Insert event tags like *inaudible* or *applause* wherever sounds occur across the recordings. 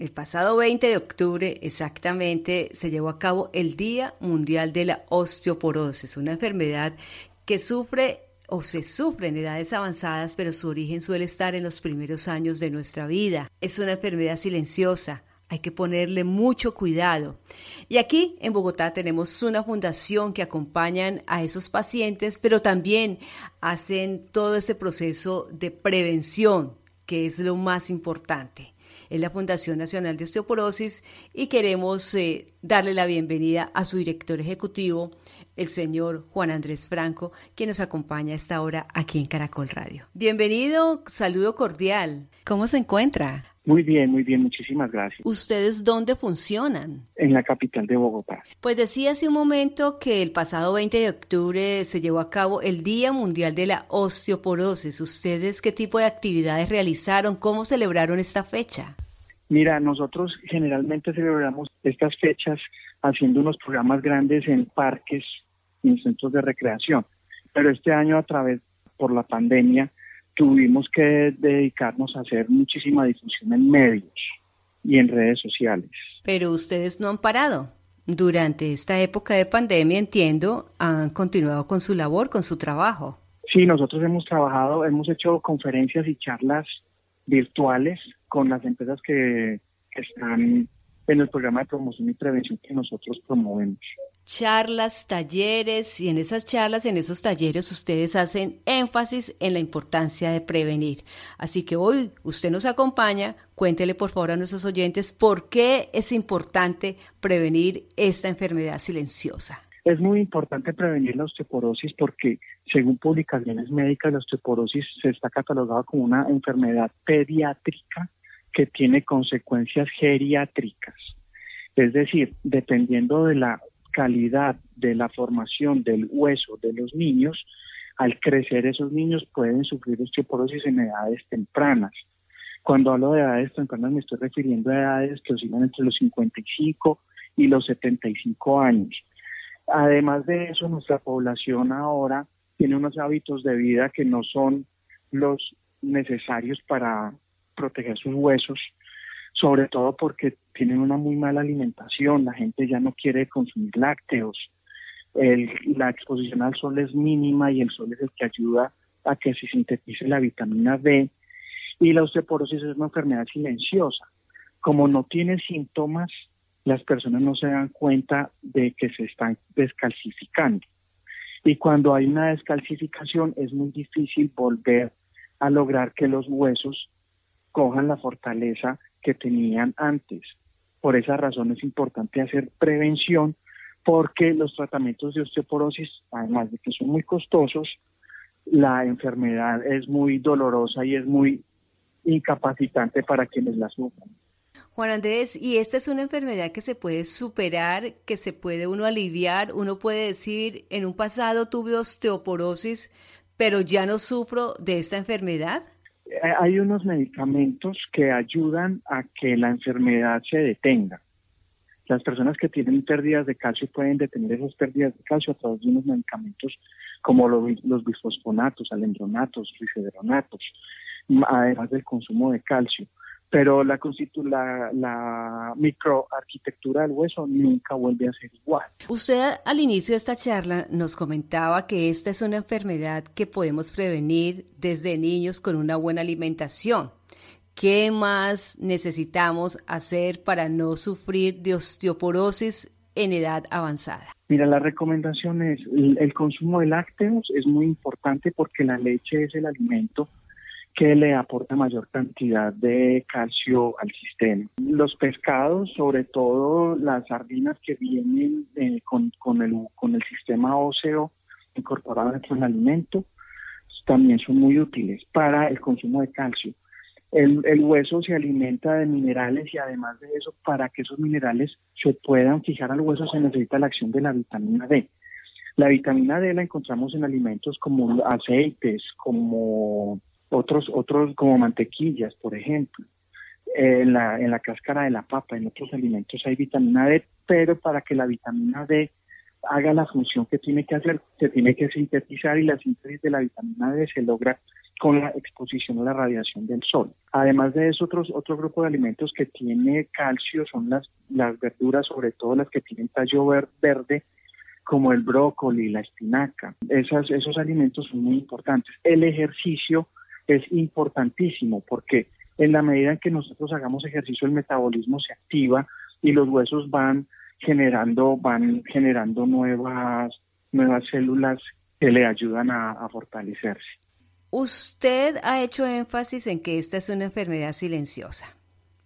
El pasado 20 de octubre exactamente se llevó a cabo el Día Mundial de la Osteoporosis, una enfermedad que sufre o se sufre en edades avanzadas, pero su origen suele estar en los primeros años de nuestra vida. Es una enfermedad silenciosa, hay que ponerle mucho cuidado. Y aquí en Bogotá tenemos una fundación que acompañan a esos pacientes, pero también hacen todo ese proceso de prevención, que es lo más importante es la Fundación Nacional de Osteoporosis y queremos eh, darle la bienvenida a su director ejecutivo, el señor Juan Andrés Franco, que nos acompaña a esta hora aquí en Caracol Radio. Bienvenido, saludo cordial. ¿Cómo se encuentra? Muy bien, muy bien, muchísimas gracias. ¿Ustedes dónde funcionan? En la capital de Bogotá. Pues decía hace un momento que el pasado 20 de octubre se llevó a cabo el Día Mundial de la Osteoporosis. ¿Ustedes qué tipo de actividades realizaron? ¿Cómo celebraron esta fecha? Mira, nosotros generalmente celebramos estas fechas haciendo unos programas grandes en parques y en centros de recreación, pero este año a través por la pandemia tuvimos que dedicarnos a hacer muchísima difusión en medios y en redes sociales. Pero ustedes no han parado. Durante esta época de pandemia, entiendo, han continuado con su labor, con su trabajo. Sí, nosotros hemos trabajado, hemos hecho conferencias y charlas virtuales con las empresas que, que están en el programa de promoción y prevención que nosotros promovemos charlas, talleres y en esas charlas, en esos talleres ustedes hacen énfasis en la importancia de prevenir. Así que hoy usted nos acompaña, cuéntele por favor a nuestros oyentes por qué es importante prevenir esta enfermedad silenciosa. Es muy importante prevenir la osteoporosis porque, según publicaciones médicas, la osteoporosis se está catalogada como una enfermedad pediátrica que tiene consecuencias geriátricas. Es decir, dependiendo de la calidad de la formación del hueso de los niños, al crecer esos niños pueden sufrir osteoporosis en edades tempranas. Cuando hablo de edades tempranas me estoy refiriendo a edades que oscilan entre los 55 y los 75 años. Además de eso, nuestra población ahora tiene unos hábitos de vida que no son los necesarios para proteger sus huesos sobre todo porque tienen una muy mala alimentación, la gente ya no quiere consumir lácteos, la exposición al sol es mínima y el sol es el que ayuda a que se sintetice la vitamina D y la osteoporosis es una enfermedad silenciosa. Como no tiene síntomas, las personas no se dan cuenta de que se están descalcificando. Y cuando hay una descalcificación es muy difícil volver a lograr que los huesos cojan la fortaleza que tenían antes. Por esa razón es importante hacer prevención porque los tratamientos de osteoporosis, además de que son muy costosos, la enfermedad es muy dolorosa y es muy incapacitante para quienes la sufren. Juan Andrés, y esta es una enfermedad que se puede superar, que se puede uno aliviar, uno puede decir, en un pasado tuve osteoporosis, pero ya no sufro de esta enfermedad. Eh, hay unos medicamentos que ayudan a que la enfermedad se detenga. Las personas que tienen pérdidas de calcio pueden detener esas pérdidas de calcio a través de unos medicamentos como los, los bisfosfonatos, alendronatos, rifedronatos, además del consumo de calcio pero la, la, la microarquitectura del hueso nunca vuelve a ser igual. Usted al inicio de esta charla nos comentaba que esta es una enfermedad que podemos prevenir desde niños con una buena alimentación. ¿Qué más necesitamos hacer para no sufrir de osteoporosis en edad avanzada? Mira, la recomendación es el consumo de lácteos es muy importante porque la leche es el alimento que le aporta mayor cantidad de calcio al sistema. Los pescados, sobre todo las sardinas que vienen eh, con, el, con el sistema óseo incorporado en el alimento, también son muy útiles para el consumo de calcio. El, el, hueso se alimenta de minerales y además de eso, para que esos minerales se puedan fijar al hueso se necesita la acción de la vitamina D. La vitamina D la encontramos en alimentos como aceites, como otros, otros como mantequillas, por ejemplo. En la, en la cáscara de la papa, en otros alimentos hay vitamina D, pero para que la vitamina D haga la función que tiene que hacer, se tiene que sintetizar y la síntesis de la vitamina D se logra con la exposición a la radiación del sol. Además de eso, otros, otro grupo de alimentos que tiene calcio son las, las verduras, sobre todo las que tienen tallo verde, como el brócoli, la espinaca. Esas, esos alimentos son muy importantes. El ejercicio es importantísimo porque en la medida en que nosotros hagamos ejercicio, el metabolismo se activa y los huesos van generando, van generando nuevas, nuevas células que le ayudan a fortalecerse. Usted ha hecho énfasis en que esta es una enfermedad silenciosa.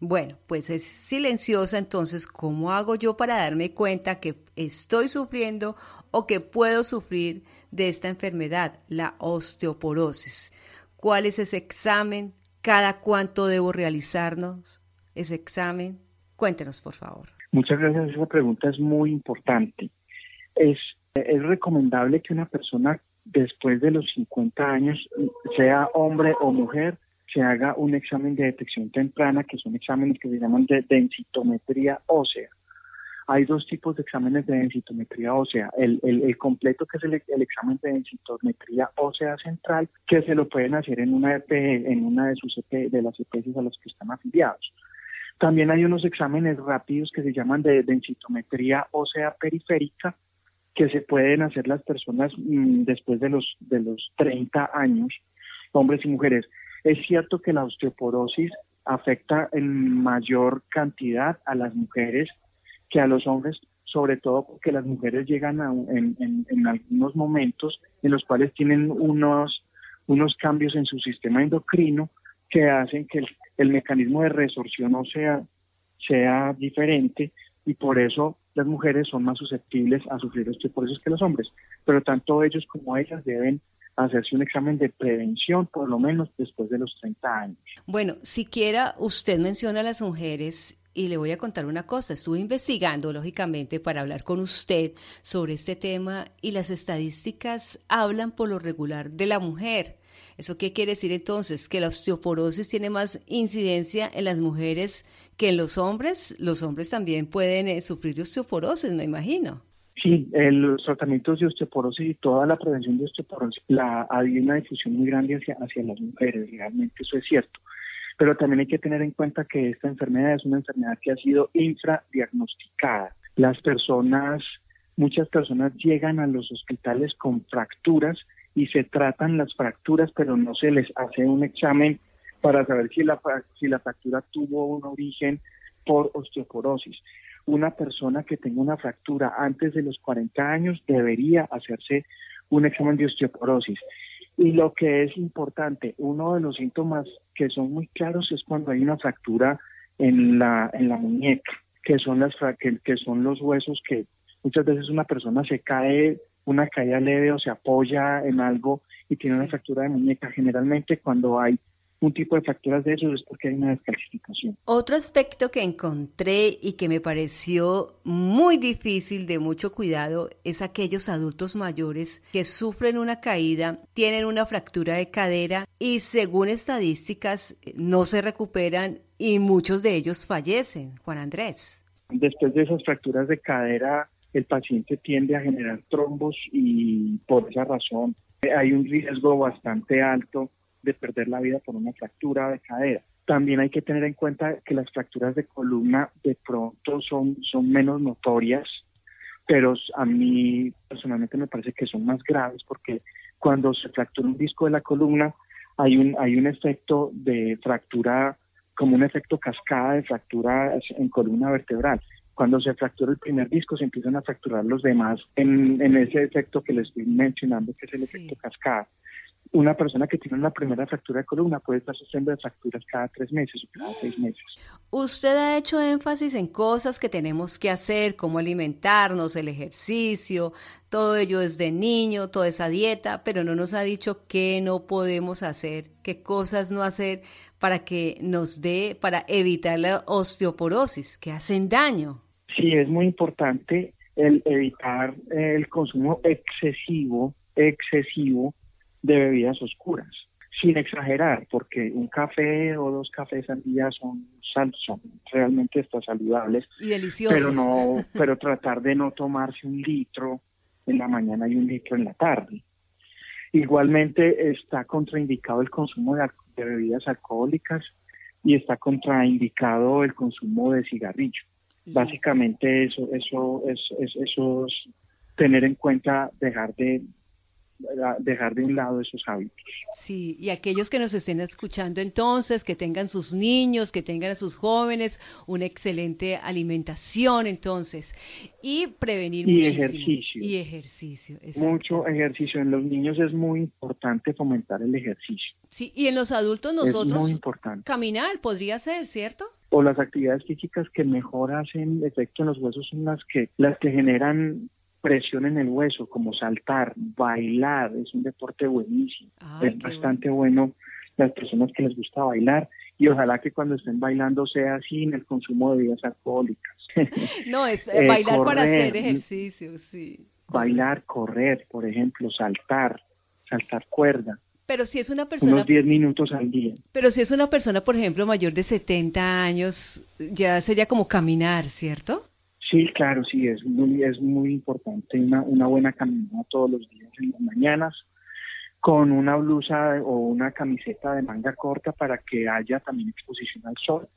Bueno, pues es silenciosa, entonces, ¿cómo hago yo para darme cuenta que estoy sufriendo o que puedo sufrir de esta enfermedad, la osteoporosis? ¿Cuál es ese examen? ¿Cada cuánto debo realizarnos ese examen? Cuéntenos, por favor. Muchas gracias. Esa pregunta es muy importante. Es, es recomendable que una persona después de los 50 años, sea hombre o mujer, se haga un examen de detección temprana, que son exámenes que se llaman de densitometría ósea. Hay dos tipos de exámenes de densitometría ósea. El, el, completo, que es el, examen de densitometría ósea central, que se lo pueden hacer en una, EP, en una de, sus EP, de las EPS a las que están afiliados. También hay unos exámenes rápidos que se llaman de densitometría ósea periférica, que se pueden hacer las personas mm, después de los, de los 30 años, hombres y mujeres. Es cierto que la osteoporosis afecta en mayor cantidad a las mujeres que a los hombres, sobre todo porque las mujeres llegan a, en, en, algunos momentos en los cuales tienen unos, unos cambios en su sistema endocrino que hacen que el, el mecanismo de resorción no sea, sea diferente y por eso las mujeres son más susceptibles a sufrir osteoporosis que los hombres, pero tanto ellos como ellas deben hacerse un examen de prevención por lo menos después de los 30 años. Bueno, siquiera usted menciona a las mujeres y le voy a contar una cosa, estuve investigando lógicamente para hablar con usted sobre este tema y las estadísticas hablan por lo regular de la mujer. ¿Eso qué quiere decir entonces? Que la osteoporosis tiene más incidencia en las mujeres que en los hombres. Los hombres también pueden eh, sufrir de osteoporosis, me imagino. Sí, los tratamientos de osteoporosis y toda la prevención de osteoporosis, la, hay una difusión muy grande hacia, hacia las mujeres, realmente eso es cierto. Pero también hay que tener en cuenta que esta enfermedad es una enfermedad que ha sido infradiagnosticada. Las personas, muchas personas llegan a los hospitales con fracturas y se tratan las fracturas, pero no se les hace un examen para saber si la, si la fractura tuvo un origen por osteoporosis. Una persona que tenga una fractura antes de los 40 años debería hacerse un examen de osteoporosis. Y lo que es importante, uno de los síntomas que son muy claros es cuando hay una fractura en la, en la muñeca, que son, las, que, que son los huesos que muchas veces una persona se cae una caída leve o se apoya en algo y tiene una fractura de muñeca. Generalmente cuando hay un tipo de fracturas de esos es porque hay una descalcificación. Otro aspecto que encontré y que me pareció muy difícil, de mucho cuidado, es aquellos adultos mayores que sufren una caída, tienen una fractura de cadera y según estadísticas no se recuperan y muchos de ellos fallecen. Juan Andrés. Después de esas fracturas de cadera, el paciente tiende a generar trombos y por esa razón hay un riesgo bastante alto de perder la vida por una fractura de cadera. También hay que tener en cuenta que las fracturas de columna de pronto son, son menos notorias, pero a mí personalmente me parece que son más graves porque cuando se fractura un disco de la columna hay un, hay un efecto de fractura, como un efecto cascada de fractura en columna vertebral cuando se fractura el primer disco se empiezan a fracturar los demás en, ese efecto que les estoy mencionando, que es el efecto cascada. Una persona que tiene una primera fractura de columna puede estar sufriendo de fracturas cada tres meses o cada seis meses. Usted ha hecho énfasis en cosas que tenemos que hacer, como alimentarnos, el ejercicio, todo ello desde niño, toda esa dieta, pero no nos ha dicho qué no podemos hacer, qué cosas no hacer para que nos dé, para evitar la osteoporosis, que hacen daño. Sí, es muy importante el evitar el consumo excesivo, excesivo de bebidas oscuras, sin exagerar, porque un café o dos cafés al día son, son realmente está saludables, y deliciosos. pero no, *laughs* pero tratar de no tomarse un litro en la mañana y un litro en la tarde. Igualmente está contraindicado el consumo de, bebidas alcohólicas y está contraindicado el consumo de cigarrillo. Básicamente eso, eso, es, eso es tener en cuenta dejar de dejar de un lado esos hábitos. Sí, y aquellos que nos estén escuchando entonces, que tengan sus niños, que tengan a sus jóvenes, una excelente alimentación entonces, y prevenir y ejercicio. Y ejercicio. Mucho ejercicio. En los niños es muy importante fomentar el ejercicio. Sí, y en los adultos nosotros... Es muy importante. Caminar podría ser, ¿cierto? O las actividades físicas que mejor hacen efecto en los huesos son las que, las que generan presión en el hueso, como saltar, bailar, es un deporte buenísimo. es bastante bueno. las personas que les gusta bailar y ojalá que cuando estén bailando sea sin el consumo de bebidas alcohólicas. *laughs* No, es *laughs* eh, bailar para hacer ejercicio, sí. Bailar, correr, por ejemplo, saltar, saltar cuerda. Pero si es una persona... Unos 10 minutos al día. Pero si es una persona, por ejemplo, mayor de 70 años, ya sería como caminar, ¿cierto? Sí, claro, sí, es muy, es muy importante una, una buena caminata todos los días en las mañanas con una blusa o una camiseta de manga corta para que haya también exposición al sol.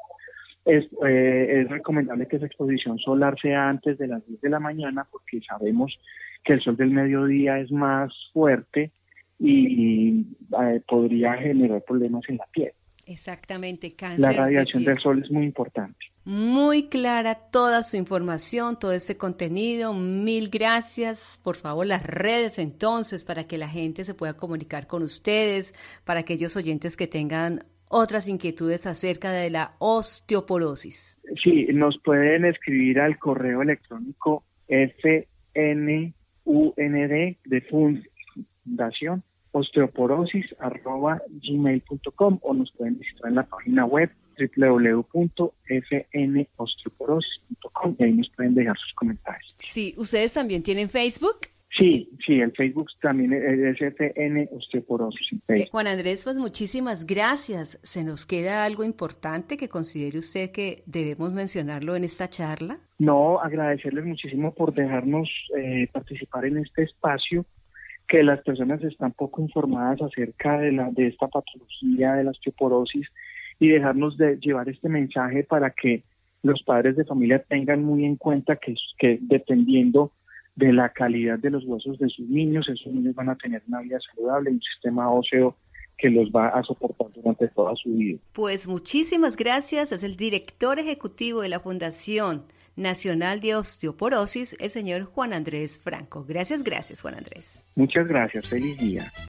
Es, eh, es recomendable que esa exposición solar sea antes de las 10 de la mañana porque sabemos que el sol del mediodía es más fuerte y eh, podría generar problemas en la piel. Exactamente, cáncer. La radiación del sol es muy importante. Muy clara toda su información, todo ese contenido. Mil gracias. Por favor, las redes entonces para que la gente se pueda comunicar con ustedes, para aquellos oyentes que tengan otras inquietudes acerca de la osteoporosis. Sí, nos pueden escribir al correo electrónico fnund de fundación osteoporosis.gmail.com o nos pueden visitar en la página web www.fnosteoporosis.com y ahí nos pueden dejar sus comentarios. Sí, ¿ustedes también tienen Facebook? Sí, sí, el Facebook también es FN Osteoporosis. Juan Andrés, pues muchísimas gracias. ¿Se nos queda algo importante que considere usted que debemos mencionarlo en esta charla? No, agradecerles muchísimo por dejarnos eh, participar en este espacio que las personas están poco informadas acerca de, la, de esta patología de la osteoporosis y dejarnos de llevar este mensaje para que los padres de familia tengan muy en cuenta que, que dependiendo de la calidad de los huesos de sus niños, esos niños van a tener una vida saludable, un sistema óseo que los va a soportar durante toda su vida. Pues muchísimas gracias, es el director ejecutivo de la Fundación Nacional de Osteoporosis, el señor Juan Andrés Franco. Gracias, gracias, Juan Andrés. Muchas gracias, feliz día.